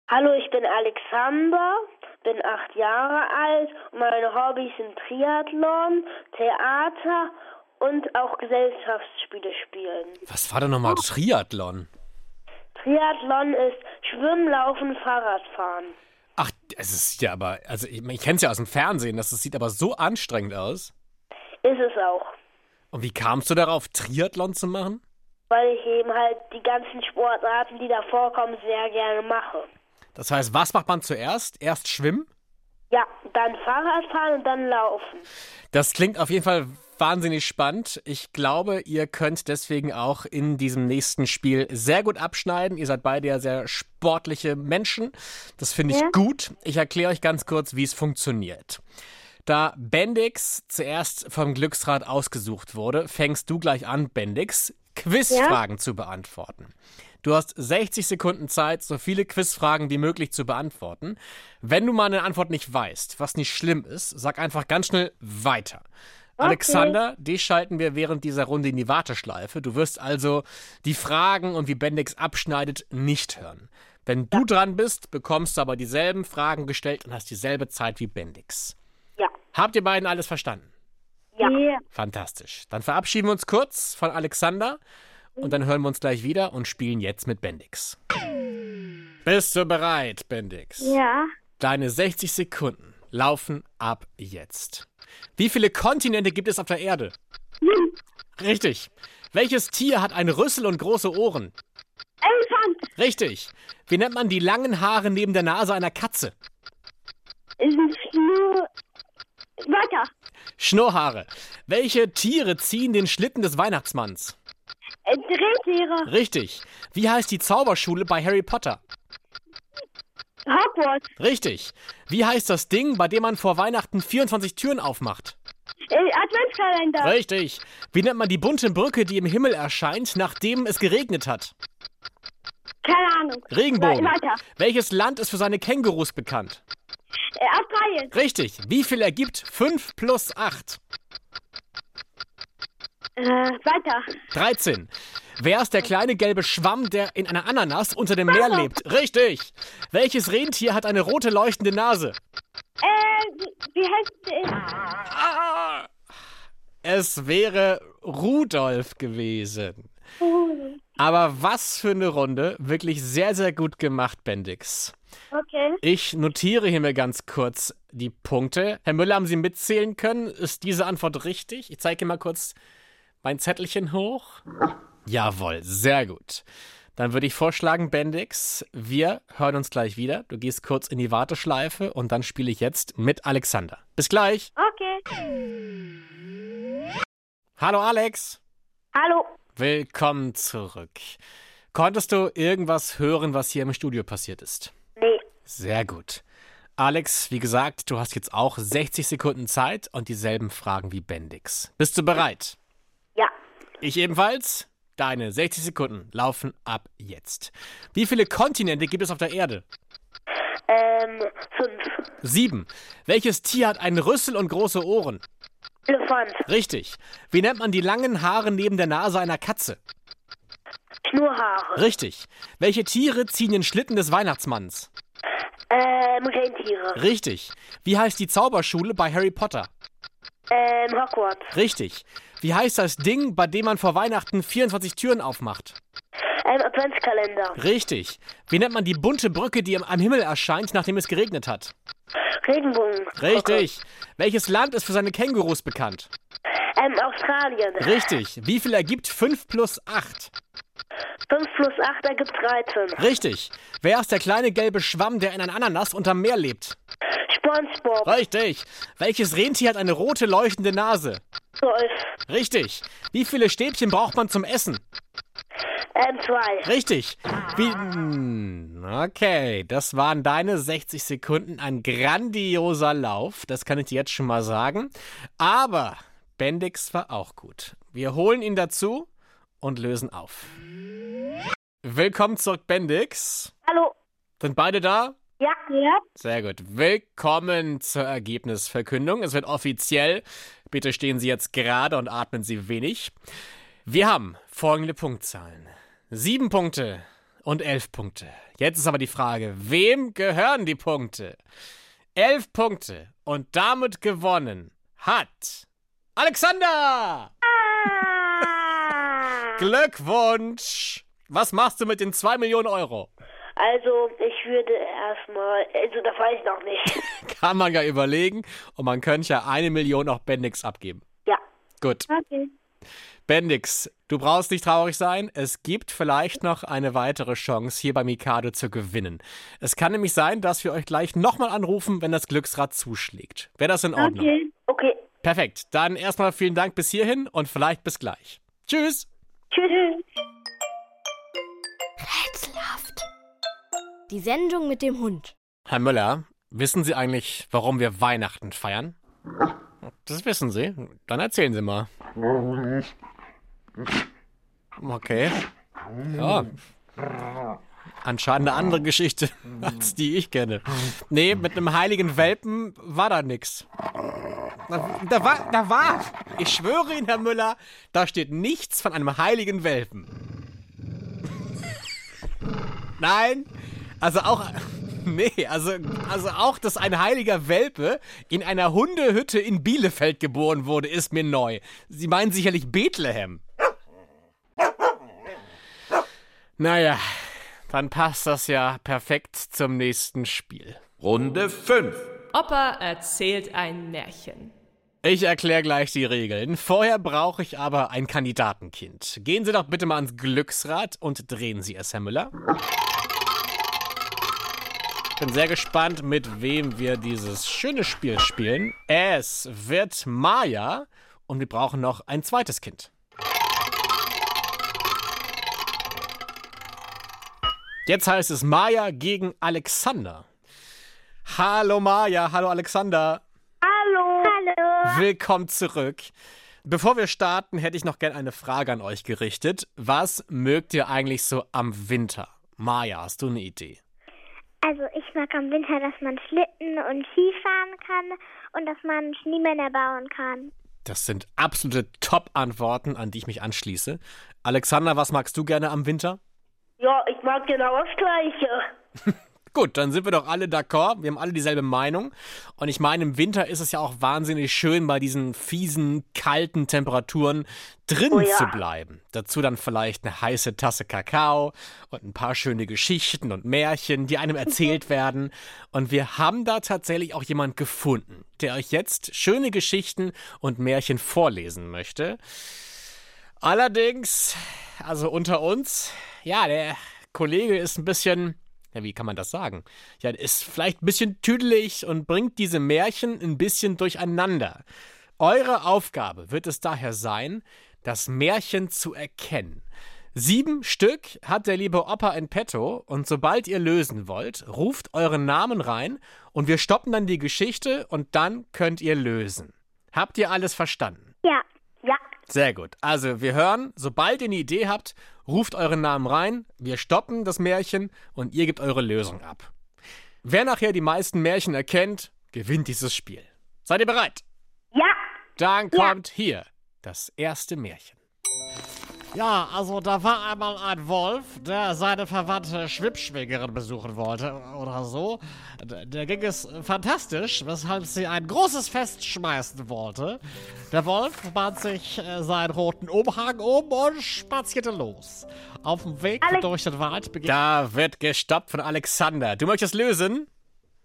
Hallo, ich bin Alexander, bin acht Jahre alt und meine Hobbys sind Triathlon, Theater und auch Gesellschaftsspiele spielen. Was war denn nochmal Triathlon? Triathlon ist Schwimmen, Laufen, Fahrradfahren. Ach, es ist ja aber, also ich, ich kenne es ja aus dem Fernsehen, das, das sieht aber so anstrengend aus. Ist es auch. Und wie kamst du darauf, Triathlon zu machen? Weil ich eben halt die ganzen Sportarten, die da vorkommen, sehr gerne mache. Das heißt, was macht man zuerst? Erst schwimmen? Ja, dann Fahrradfahren und dann laufen. Das klingt auf jeden Fall wahnsinnig spannend. Ich glaube, ihr könnt deswegen auch in diesem nächsten Spiel sehr gut abschneiden. Ihr seid beide ja sehr sportliche Menschen. Das finde ich Ja. gut. Ich erkläre euch ganz kurz, wie es funktioniert. Da Bendix zuerst vom Glücksrad ausgesucht wurde, fängst du gleich an, Bendix, Quizfragen zu beantworten. Du hast 60 Sekunden Zeit, so viele Quizfragen wie möglich zu beantworten. Wenn du mal eine Antwort nicht weißt, was nicht schlimm ist, sag einfach ganz schnell weiter. Alexander, dich schalten wir während dieser Runde in die Warteschleife. Du wirst also die Fragen und wie Bendix abschneidet nicht hören. Wenn du dran bist, bekommst du aber dieselben Fragen gestellt und hast dieselbe Zeit wie Bendix. Ja. Habt ihr beiden alles verstanden? Ja. Fantastisch. Dann verabschieden wir uns kurz von Alexander und dann hören wir uns gleich wieder und spielen jetzt mit Bendix. Bist du bereit, Bendix? Ja. Deine 60 Sekunden laufen ab jetzt. Wie viele Kontinente gibt es auf der Erde? Richtig. Welches Tier hat einen Rüssel und große Ohren? Elefant. Richtig. Wie nennt man die langen Haare neben der Nase einer Katze? Schnur. Weiter. Schnurrhaare. Welche Tiere ziehen den Schlitten des Weihnachtsmanns? Äh, Drehtiere. Richtig. Wie heißt die Zauberschule bei Harry Potter? Hogwarts. Richtig. Wie heißt das Ding, bei dem man vor Weihnachten 24 Türen aufmacht? Äh, Adventskalender. Richtig. Wie nennt man die bunte Brücke, die im Himmel erscheint, nachdem es geregnet hat? Keine Ahnung. Regenbogen. We- Weiter. Welches Land ist für seine Kängurus bekannt? Äh, Australien. Richtig. Wie viel ergibt 5 plus 8? Äh, weiter. 13. Wer ist der kleine gelbe Schwamm, der in einer Ananas unter dem Meer lebt? Richtig. Welches Rentier hat eine rote leuchtende Nase? Äh, wie, heißt der? Es wäre Rudolf gewesen. Aber was für eine Runde. Wirklich sehr, sehr gut gemacht, Bendix. Okay. Ich notiere hier mir ganz kurz die Punkte. Herr Müller, haben Sie mitzählen können? Ist diese Antwort richtig? Ich zeige mal kurz mein Zettelchen hoch. Jawohl, sehr gut. Dann würde ich vorschlagen, Bendix, wir hören uns gleich wieder. Du gehst kurz in die Warteschleife und dann spiele ich jetzt mit Alexander. Bis gleich. Okay. Hallo Alex. Hallo. Willkommen zurück. Konntest du irgendwas hören, was hier im Studio passiert ist? Nee. Sehr gut. Alex, wie gesagt, du hast jetzt auch 60 Sekunden Zeit und dieselben Fragen wie Bendix. Bist du bereit? Ja. Ich ebenfalls? Deine 60 Sekunden laufen ab jetzt. Wie viele Kontinente gibt es auf der Erde? Ähm, fünf. Sieben. Welches Tier hat einen Rüssel und große Ohren? Elefant. Richtig. Wie nennt man die langen Haare neben der Nase einer Katze? Schnurrhaare. Richtig. Welche Tiere ziehen den Schlitten des Weihnachtsmanns? Ähm, Rentiere. Richtig. Wie heißt die Zauberschule bei Harry Potter? Ähm, Hogwarts. Richtig. Wie heißt das Ding, bei dem man vor Weihnachten 24 Türen aufmacht? Ähm, Adventskalender. Richtig. Wie nennt man die bunte Brücke, die am- am Himmel erscheint, nachdem es geregnet hat? Regenbogen. Richtig. Welches Land ist für seine Kängurus bekannt? Ähm, Australien. Richtig. Wie viel ergibt 5 plus 8? 5 plus 8 ergibt 13. Richtig. Wer ist der kleine gelbe Schwamm, der in einer Ananas unterm Meer lebt? SpongeBob. Richtig. Welches Rentier hat eine rote leuchtende Nase? 12. Richtig. Wie viele Stäbchen braucht man zum Essen? Ähm, 2. Richtig. Wie. Hm, Okay, das waren deine 60 Sekunden. Ein grandioser Lauf, das kann ich dir jetzt schon mal sagen. Aber Bendix war auch gut. Wir holen ihn dazu und lösen auf. Willkommen zurück, Bendix. Hallo. Sind beide da? Ja. Ja. Sehr gut. Willkommen zur Ergebnisverkündung. Es wird offiziell. Bitte stehen Sie jetzt gerade und atmen Sie wenig. Wir haben folgende Punktzahlen. Sieben Punkte und elf Punkte. Jetzt ist aber die Frage, wem gehören die Punkte? Elf Punkte und damit gewonnen hat Alexander! Glückwunsch! Was machst du mit den zwei Millionen Euro? Also, ich würde erstmal, also das weiß ich noch nicht. Kann man ja überlegen und man könnte ja eine Million auch Bendix abgeben. Ja. Gut. Okay. Bendix, du brauchst nicht traurig sein. Es gibt vielleicht noch eine weitere Chance, hier bei Mikado zu gewinnen. Es kann nämlich sein, dass wir euch gleich nochmal anrufen, wenn das Glücksrad zuschlägt. Wäre das in Ordnung? Okay. Okay. Perfekt. Dann erstmal vielen Dank bis hierhin und vielleicht bis gleich. Tschüss. Tschüss. Rätselhaft. Die Sendung mit dem Hund. Herr Müller, wissen Sie eigentlich, warum wir Weihnachten feiern? Das wissen Sie. Dann erzählen Sie mal. Okay. Ja. Anscheinend eine andere Geschichte, als die ich kenne. Nee, mit einem heiligen Welpen war da nix. Da, da war, da war, ich schwöre Ihnen, Herr Müller, da steht nichts von einem heiligen Welpen. Nein, also auch, nee, also, also auch, dass ein heiliger Welpe in einer Hundehütte in Bielefeld geboren wurde, ist mir neu. Sie meinen sicherlich Bethlehem. Naja, dann passt das ja perfekt zum nächsten Spiel. Runde 5. Opa erzählt ein Märchen. Ich erkläre gleich die Regeln. Vorher brauche ich aber ein Kandidatenkind. Gehen Sie doch bitte mal ans Glücksrad und drehen Sie es, Herr Müller. Bin sehr gespannt, mit wem wir dieses schöne Spiel spielen. Es wird Maya und wir brauchen noch ein zweites Kind. Jetzt heißt es Maya gegen Alexander. Hallo Maya, hallo Alexander. Hallo. Hallo. Willkommen zurück. Bevor wir starten, hätte ich noch gern eine Frage an euch gerichtet. Was mögt ihr eigentlich so am Winter? Maya, hast du eine Idee? Also ich mag am Winter, dass man Schlitten und Ski fahren kann und dass man Schneemänner bauen kann. Das sind absolute Top-Antworten, an die ich mich anschließe. Alexander, was magst du gerne am Winter? Ja, ich mag genau das Gleiche. Gut, dann sind wir doch alle d'accord. Wir haben alle dieselbe Meinung. Und ich meine, im Winter ist es ja auch wahnsinnig schön, bei diesen fiesen, kalten Temperaturen drin Oh ja. zu bleiben. Dazu dann vielleicht eine heiße Tasse Kakao und ein paar schöne Geschichten und Märchen, die einem erzählt werden. Und wir haben da tatsächlich auch jemand gefunden, der euch jetzt schöne Geschichten und Märchen vorlesen möchte. Allerdings, also unter uns, ja, der Kollege ist ein bisschen, ja, wie kann man das sagen? Ja, ist vielleicht ein bisschen tüdelig und bringt diese Märchen ein bisschen durcheinander. Eure Aufgabe wird es daher sein, das Märchen zu erkennen. Sieben Stück hat der liebe Opa in petto und sobald ihr lösen wollt, ruft euren Namen rein und wir stoppen dann die Geschichte und dann könnt ihr lösen. Habt ihr alles verstanden? Ja. Ja. Sehr gut. Also wir hören, sobald ihr eine Idee habt, ruft euren Namen rein, wir stoppen das Märchen und ihr gebt eure Lösung ab. Wer nachher die meisten Märchen erkennt, gewinnt dieses Spiel. Seid ihr bereit? Ja. Dann kommt hier das erste Märchen. Ja, also da war einmal ein Wolf, der seine verwandte Schwippschwägerin besuchen wollte oder so. Der ging es fantastisch, weshalb sie ein großes Fest schmeißen wollte. Der Wolf band sich äh, seinen roten Umhang um und spazierte los. Auf dem Weg durch den Wald beginnt... Da wird gestoppt von Alexander. Du möchtest lösen?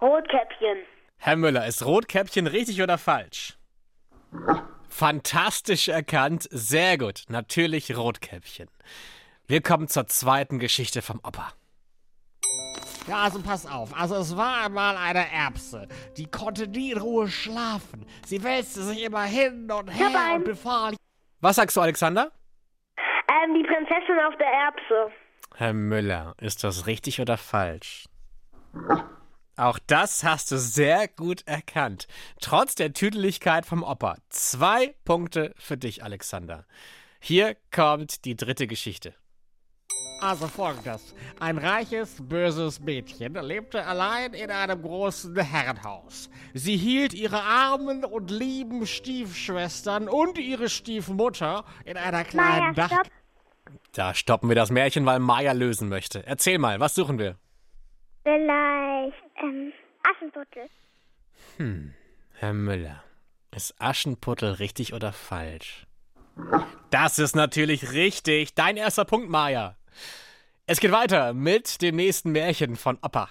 Rotkäppchen. Herr Müller, ist Rotkäppchen richtig oder falsch? Fantastisch erkannt, sehr gut. Natürlich Rotkäppchen. Wir kommen zur zweiten Geschichte vom Opa. Ja, also pass auf. Also es war einmal eine Erbse. Die konnte nie in Ruhe schlafen. Sie wälzte sich immer hin und her Dabei. und befahl. Was sagst du, Alexander? Ähm, die Prinzessin auf der Erbse. Herr Müller, ist das richtig oder falsch? Auch das hast du sehr gut erkannt. Trotz der Tüdeligkeit vom Opa. Zwei Punkte für dich, Alexander. Hier kommt die dritte Geschichte. Also folgendes. Ein reiches, böses Mädchen lebte allein in einem großen Herrenhaus. Sie hielt ihre armen und lieben Stiefschwestern und ihre Stiefmutter in einer kleinen Maya, Dach... stopp. Da stoppen wir das Märchen, weil Maya lösen möchte. Erzähl mal, was suchen wir? Vielleicht, ähm, Aschenputtel. Hm, Herr Müller, ist Aschenputtel richtig oder falsch? Das ist natürlich richtig. Dein erster Punkt, Maya. Es geht weiter mit dem nächsten Märchen von Opa.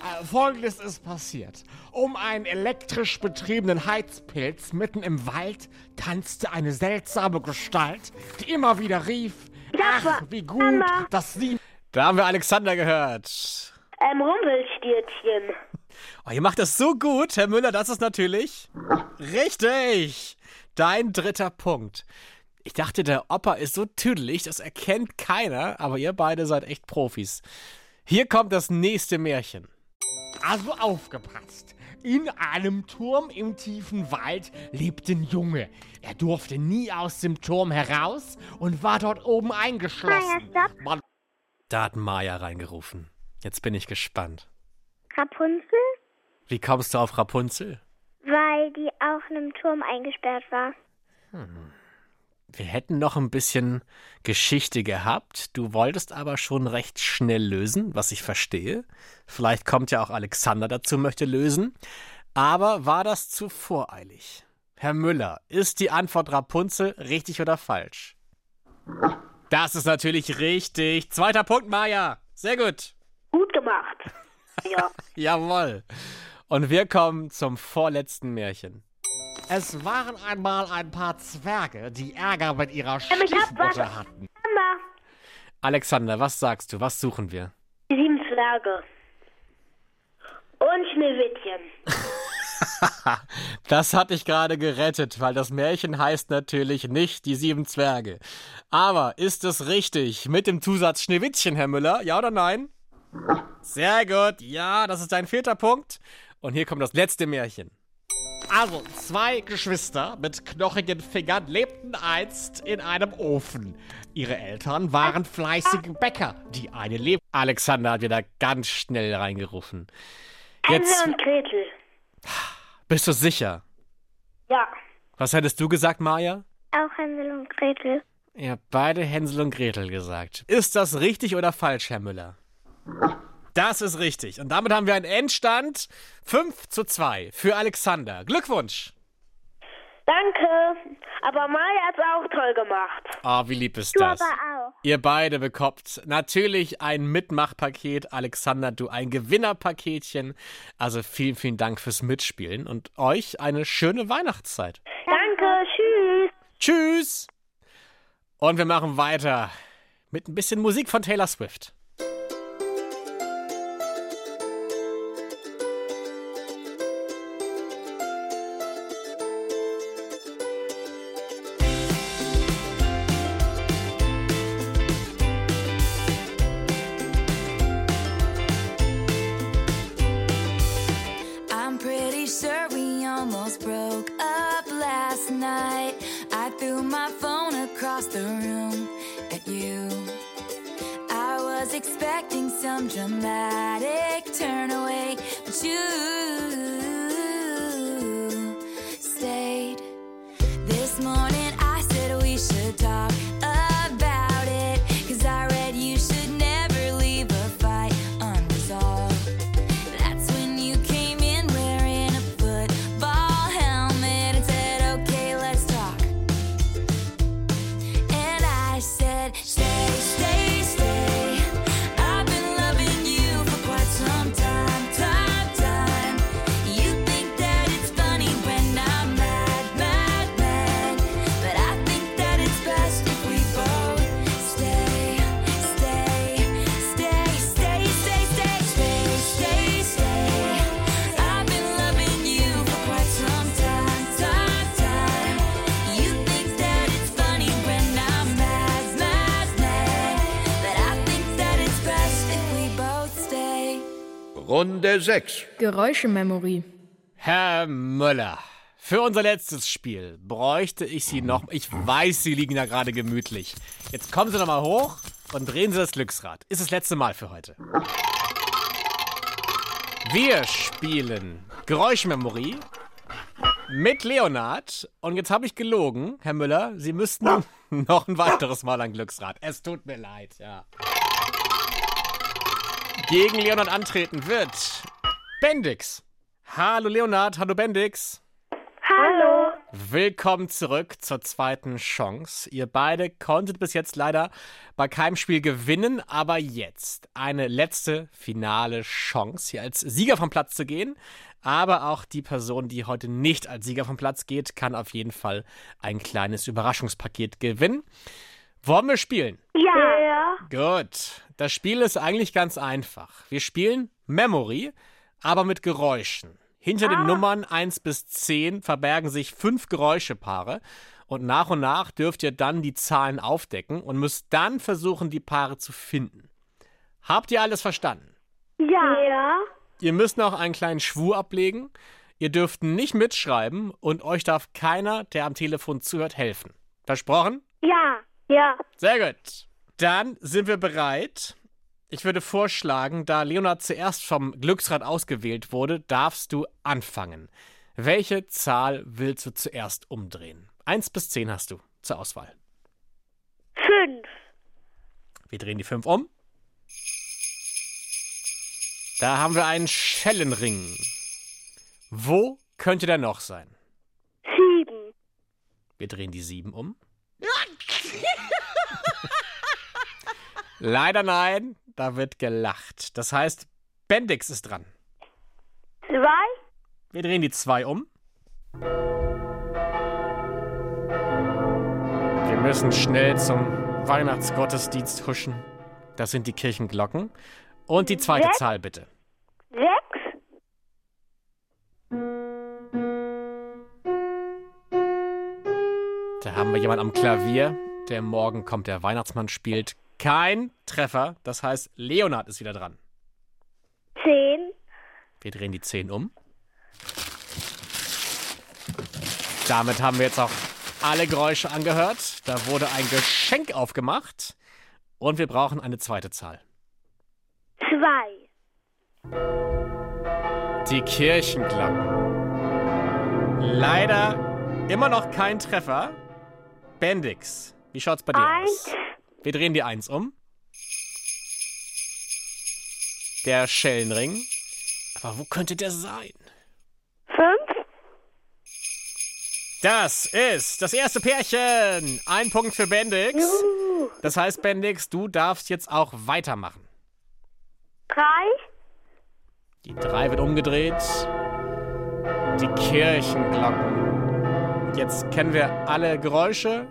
Äh, Folgendes ist passiert. Um einen elektrisch betriebenen Heizpilz mitten im Wald tanzte eine seltsame Gestalt, die immer wieder rief, ach, wie gut, dass sie... Da haben wir Alexander gehört. Ähm, Rumpelstilzchen. Oh, ihr macht das so gut, Herr Müller, das ist natürlich richtig. Dein dritter Punkt. Ich dachte, der Opa ist so tüdelig, das erkennt keiner, aber ihr beide seid echt Profis. Hier kommt das nächste Märchen. Also aufgepasst. In einem Turm im tiefen Wald lebte ein Junge. Er durfte nie aus dem Turm heraus und war dort oben eingeschlossen. Maya, stopp. Man Da hat Maya reingerufen. Jetzt bin ich gespannt. Rapunzel? Wie kommst du auf Rapunzel? Weil die auch in einem Turm eingesperrt war. Wir hätten noch ein bisschen Geschichte gehabt. Du wolltest aber schon recht schnell lösen, was ich verstehe. Vielleicht kommt ja auch Alexander dazu, möchte lösen. Aber war das zu voreilig? Herr Müller, ist die Antwort Rapunzel richtig oder falsch? Das ist natürlich richtig. Zweiter Punkt, Maja. Sehr gut. Gut gemacht. Ja. Jawohl. Und wir kommen zum vorletzten Märchen. Es waren einmal ein paar Zwerge, die Ärger mit ihrer Ähm, ich. Stiefmutter hatten. Mama. Alexander, was sagst du? Was suchen wir? Die sieben Zwerge. Und Schneewittchen. Das hat dich gerade gerettet, weil das Märchen heißt natürlich nicht die sieben Zwerge. Aber ist es richtig mit dem Zusatz Schneewittchen, Herr Müller? Ja oder nein? Sehr gut. Ja, das ist dein vierter Punkt. Und hier kommt das letzte Märchen. Also, zwei Geschwister mit knochigen Fingern lebten einst in einem Ofen. Ihre Eltern waren fleißige Bäcker, die eine Leb... Alexander hat wieder ganz schnell reingerufen. Hänsel Jetzt und Gretel. bist du sicher. Ja. Was hättest du gesagt, Maja? Auch Hänsel und Gretel. Ihr habt beide Hänsel und Gretel gesagt. Ist das richtig oder falsch, Herr Müller? Das ist richtig. Und damit haben wir einen Endstand 5 zu 2 für Alexander. Glückwunsch! Danke. Aber Maya hat's auch toll gemacht. Oh, wie lieb ist Du das? aber auch. Ihr beide bekommt natürlich ein Mitmachpaket. Alexander, du ein Gewinnerpaketchen. Also vielen, vielen Dank fürs Mitspielen und euch eine schöne Weihnachtszeit. Danke. Tschüss. Tschüss! Und wir machen weiter mit ein bisschen Musik von Taylor Swift. Runde 6. Geräuschememory. Herr Müller, für unser letztes Spiel bräuchte ich Sie noch. Ich weiß, Sie liegen da gerade gemütlich. Jetzt kommen Sie noch mal hoch und drehen Sie das Glücksrad. Ist das letzte Mal für heute. Wir spielen Geräuschmemory mit Leonard. Und jetzt habe ich gelogen, Herr Müller. Sie müssten noch ein weiteres Mal ein Glücksrad. Es tut mir leid, ja. Gegen Leonard antreten wird Bendix. Hallo Leonard, hallo Bendix. Hallo. Willkommen zurück zur zweiten Chance. Ihr beide konntet bis jetzt leider bei keinem Spiel gewinnen, aber jetzt eine letzte finale Chance, hier als Sieger vom Platz zu gehen. Aber auch die Person, die heute nicht als Sieger vom Platz geht, kann auf jeden Fall ein kleines Überraschungspaket gewinnen. Wollen wir spielen? Ja. ja. Gut. Das Spiel ist eigentlich ganz einfach. Wir spielen Memory, aber mit Geräuschen. Hinter den Nummern 1 bis 10 verbergen sich fünf Geräuschepaare und nach und nach dürft ihr dann die Zahlen aufdecken und müsst dann versuchen, die Paare zu finden. Habt ihr alles verstanden? Ja. Ja. Ihr müsst noch einen kleinen Schwur ablegen. Ihr dürft nicht mitschreiben und euch darf keiner, der am Telefon zuhört, helfen. Versprochen? Ja. Ja. Sehr gut. Dann sind wir bereit. Ich würde vorschlagen, da Leonard zuerst vom Glücksrad ausgewählt wurde, darfst du anfangen. Welche Zahl willst du zuerst umdrehen? Eins bis zehn hast du zur Auswahl. Fünf. Wir drehen die fünf um. Da haben wir einen Schellenring. Wo könnte der noch sein? Sieben. Wir drehen die sieben um. Leider nein, da wird gelacht. Das heißt, Bendix ist dran. Zwei. Wir drehen die zwei um. Wir müssen schnell zum Weihnachtsgottesdienst huschen. Das sind die Kirchenglocken. Und die zweite Sechs. Zahl bitte. Sechs. Da haben wir jemanden am Klavier, der morgen kommt, der Weihnachtsmann spielt. Kein Treffer. Das heißt, Leonard ist wieder dran. Zehn. Wir drehen die 10 um. Damit haben wir jetzt auch alle Geräusche angehört. Da wurde ein Geschenk aufgemacht. Und wir brauchen eine zweite Zahl. Zwei. Die Kirchenglocken. Leider immer noch kein Treffer. Bendix, wie schaut's bei dir Eins. aus? Wir drehen die 1 um. Der Schellenring. Aber wo könnte der sein? Fünf. Das ist das erste Pärchen. Ein Punkt für Bendix. Juhu. Das heißt, Bendix, du darfst jetzt auch weitermachen. Drei. Die 3 wird umgedreht. Die Kirchenglocken. Jetzt kennen wir alle Geräusche.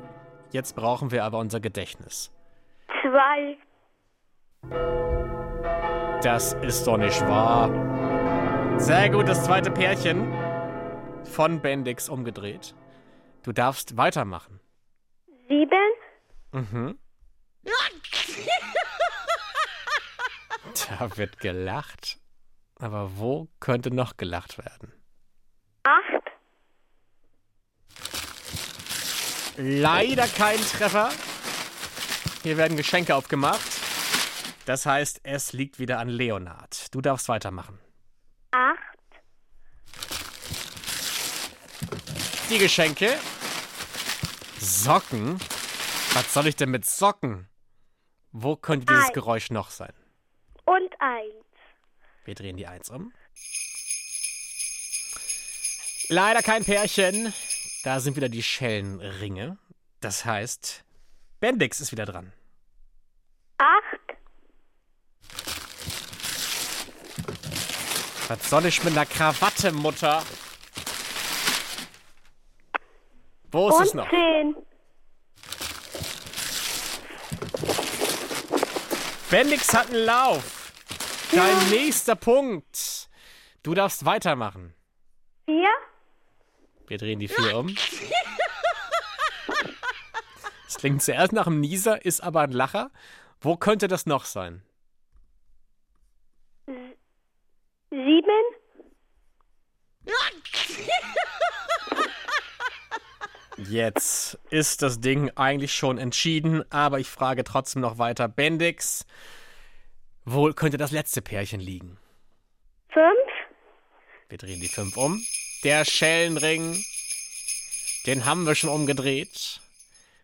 Jetzt brauchen wir aber unser Gedächtnis. Zwei. Das ist doch nicht wahr. Sehr gut, das zweite Pärchen. Von Bendix umgedreht. Du darfst weitermachen. Sieben. Mhm. Da wird gelacht. Aber wo könnte noch gelacht werden? Acht. Leider kein Treffer. Hier werden Geschenke aufgemacht. Das heißt, es liegt wieder an Leonard. Du darfst weitermachen. Acht. Die Geschenke. Socken? Was soll ich denn mit Socken? Wo könnte dieses Eins. Geräusch noch sein? Und eins. Wir drehen die Eins um. Leider kein Pärchen. Da sind wieder die Schellenringe. Das heißt, Bendix ist wieder dran. Acht. Was soll ich mit einer Krawatte, Mutter? Wo ist und es noch? zehn. Bendix hat einen Lauf. Dein nächster Punkt. Du darfst weitermachen. Vier. Wir drehen die vier um. Klingt zuerst nach einem Nieser, ist aber ein Lacher. Wo könnte das noch sein? Sieben? Jetzt ist das Ding eigentlich schon entschieden, aber ich frage trotzdem noch weiter. Bendix, wo könnte das letzte Pärchen liegen? Fünf? Wir drehen die fünf um. Der Schellenring, den haben wir schon umgedreht.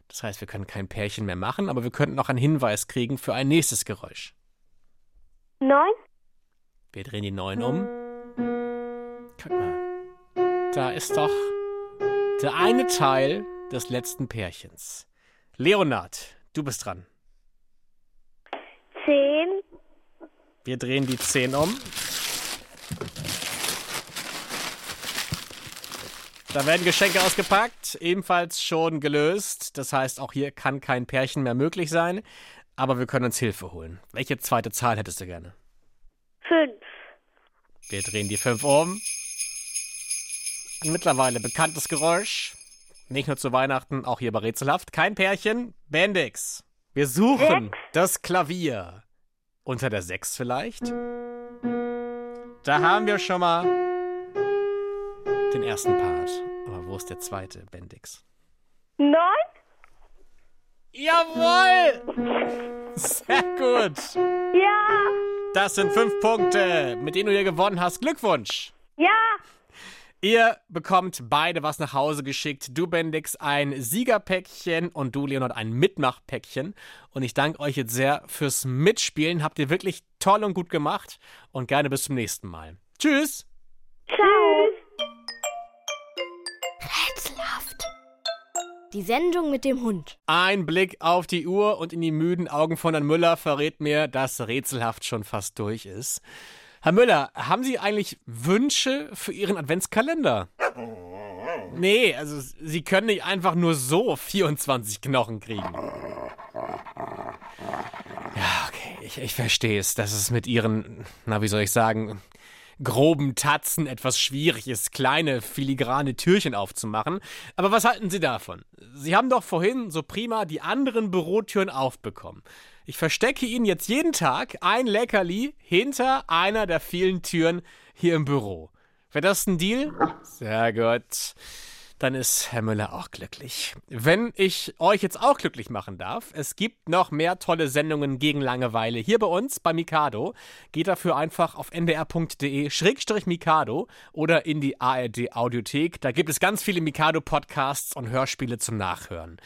Das heißt, wir können kein Pärchen mehr machen, aber wir könnten noch einen Hinweis kriegen für ein nächstes Geräusch. Neun? Wir drehen die neun um. Guck mal. Da ist doch der eine Teil des letzten Pärchens. Leonard, du bist dran. Zehn? Wir drehen die 10 um. Da werden Geschenke ausgepackt, ebenfalls schon gelöst. Das heißt, auch hier kann kein Pärchen mehr möglich sein. Aber wir können uns Hilfe holen. Welche zweite Zahl hättest du gerne? Fünf. Wir drehen die 5 um. Ein mittlerweile bekanntes Geräusch. Nicht nur zu Weihnachten, auch hier bei Rätselhaft. Kein Pärchen. Bendix. Wir suchen das Klavier. Unter der 6 vielleicht? Da haben wir schon mal den ersten Part. Aber wo ist der zweite, Bendix? Neun? Jawohl! Sehr gut. Ja. Das sind fünf Punkte, mit denen du hier gewonnen hast. Glückwunsch! Ja. Ihr bekommt beide was nach Hause geschickt. Du, Bendix, ein Siegerpäckchen und du, Leonard, ein Mitmachpäckchen. Und ich danke euch jetzt sehr fürs Mitspielen. Habt ihr wirklich toll und gut gemacht. Und gerne bis zum nächsten Mal. Tschüss! Ciao. Die Sendung mit dem Hund. Ein Blick auf die Uhr und in die müden Augen von Herrn Müller verrät mir, dass rätselhaft schon fast durch ist. Herr Müller, haben Sie eigentlich Wünsche für Ihren Adventskalender? Nee, also Sie können nicht einfach nur so 24 Knochen kriegen. Ja, okay, ich, ich verstehe es, dass es mit Ihren, na wie soll ich sagen, groben Tatzen etwas schwierig ist, kleine filigrane Türchen aufzumachen. Aber was halten Sie davon? Sie haben doch vorhin so prima die anderen Bürotüren aufbekommen. Ich verstecke Ihnen jetzt jeden Tag ein Leckerli hinter einer der vielen Türen hier im Büro. Wäre das ein Deal? Sehr gut. Dann ist Herr Müller auch glücklich. Wenn ich euch jetzt auch glücklich machen darf, es gibt noch mehr tolle Sendungen gegen Langeweile hier bei uns bei Mikado. Geht dafür einfach auf ndr.de-mikado oder in die ARD Audiothek. Da gibt es ganz viele Mikado-Podcasts und Hörspiele zum Nachhören.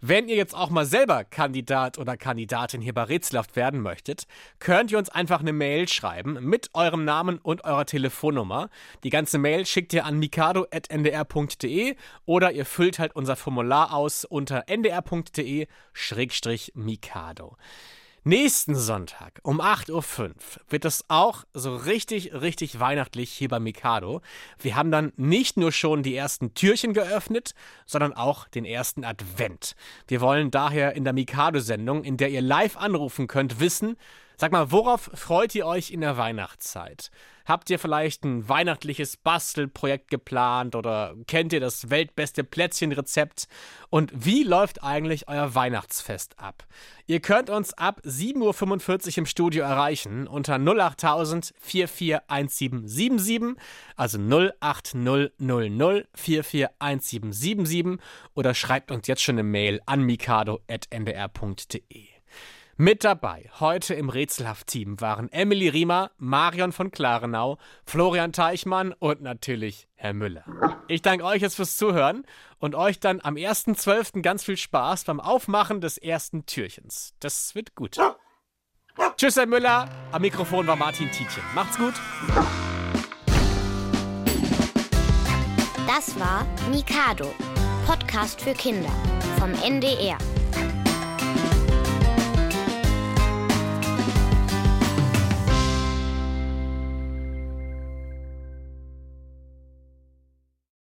Wenn ihr jetzt auch mal selber Kandidat oder Kandidatin hier bei Rätselhaft werden möchtet, könnt ihr uns einfach eine Mail schreiben mit eurem Namen und eurer Telefonnummer. Die ganze Mail schickt ihr an mikado.ndr.de oder ihr füllt halt unser Formular aus unter ndr.de-mikado. Nächsten Sonntag um 8.05 Uhr wird es auch so richtig, richtig weihnachtlich hier bei Mikado. Wir haben dann nicht nur schon die ersten Türchen geöffnet, sondern auch den ersten Advent. Wir wollen daher in der Mikado-Sendung, in der ihr live anrufen könnt, wissen, Sag mal, worauf freut ihr euch in der Weihnachtszeit? Habt ihr vielleicht ein weihnachtliches Bastelprojekt geplant oder kennt ihr das weltbeste Plätzchenrezept? Und wie läuft eigentlich euer Weihnachtsfest ab? Ihr könnt uns ab 7.45 Uhr im Studio erreichen unter 08000 441777, also 08000 441777 oder schreibt uns jetzt schon eine Mail an mikado.ndr.de. Mit dabei heute im Rätselhaft-Team waren Emily Riemer, Marion von Klarenau, Florian Teichmann und natürlich Herr Müller. Ich danke euch jetzt fürs Zuhören und euch dann am 1.12. ganz viel Spaß beim Aufmachen des ersten Türchens. Das wird gut. Tschüss, Herr Müller. Am Mikrofon war Martin Tietjen. Macht's gut. Das war Mikado, Podcast für Kinder vom NDR.